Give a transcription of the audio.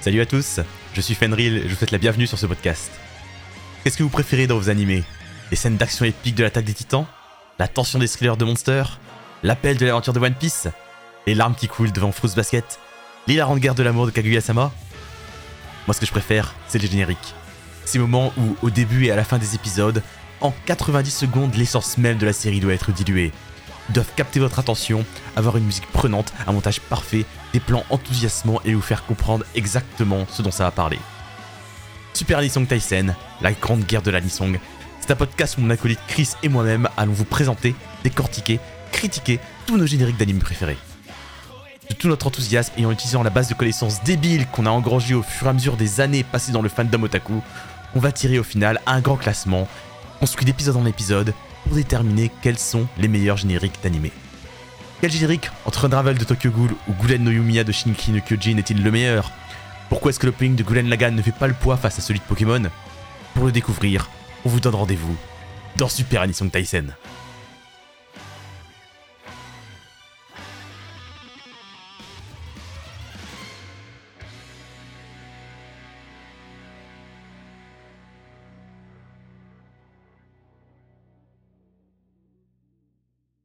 Salut à tous, je suis Fenril et je vous souhaite la bienvenue sur ce podcast. Qu'est-ce que vous préférez dans vos animés? Les scènes d'action épiques de l'attaque des titans? La tension des thrillers de Monster? L'appel de l'aventure de One Piece? Les larmes qui coulent devant Fruits Basket? L'hilarante guerre de l'amour de Kaguya-sama? Moi ce que je préfère, c'est les génériques. Ces moments où, au début et à la fin des épisodes, en 90 secondes, l'essence même de la série doit être diluée. Doivent capter votre attention, avoir une musique prenante, un montage parfait, des plans enthousiasmants et vous faire comprendre exactement ce dont ça va parler. Super Anisong Tyson, la grande guerre de l'Anisong, c'est un podcast où mon acolyte Chris et moi-même allons vous présenter, décortiquer, critiquer tous nos génériques d'anime préférés. De tout notre enthousiasme et en utilisant la base de connaissances débiles qu'on a engrangée au fur et à mesure des années passées dans le fandom otaku, on va tirer au final un grand classement, construit d'épisode en épisode, déterminer quels sont les meilleurs génériques d'anime. Quel générique entre Unravel de Tokyo Ghoul ou Gulen no Yumiya de Shinki no Kyojin est-il le meilleur? Pourquoi est-ce que l'opening de Gulen Lagan ne fait pas le poids face à celui de Pokémon? Pour le découvrir, on vous donne rendez-vous dans Super Anisong Tyson.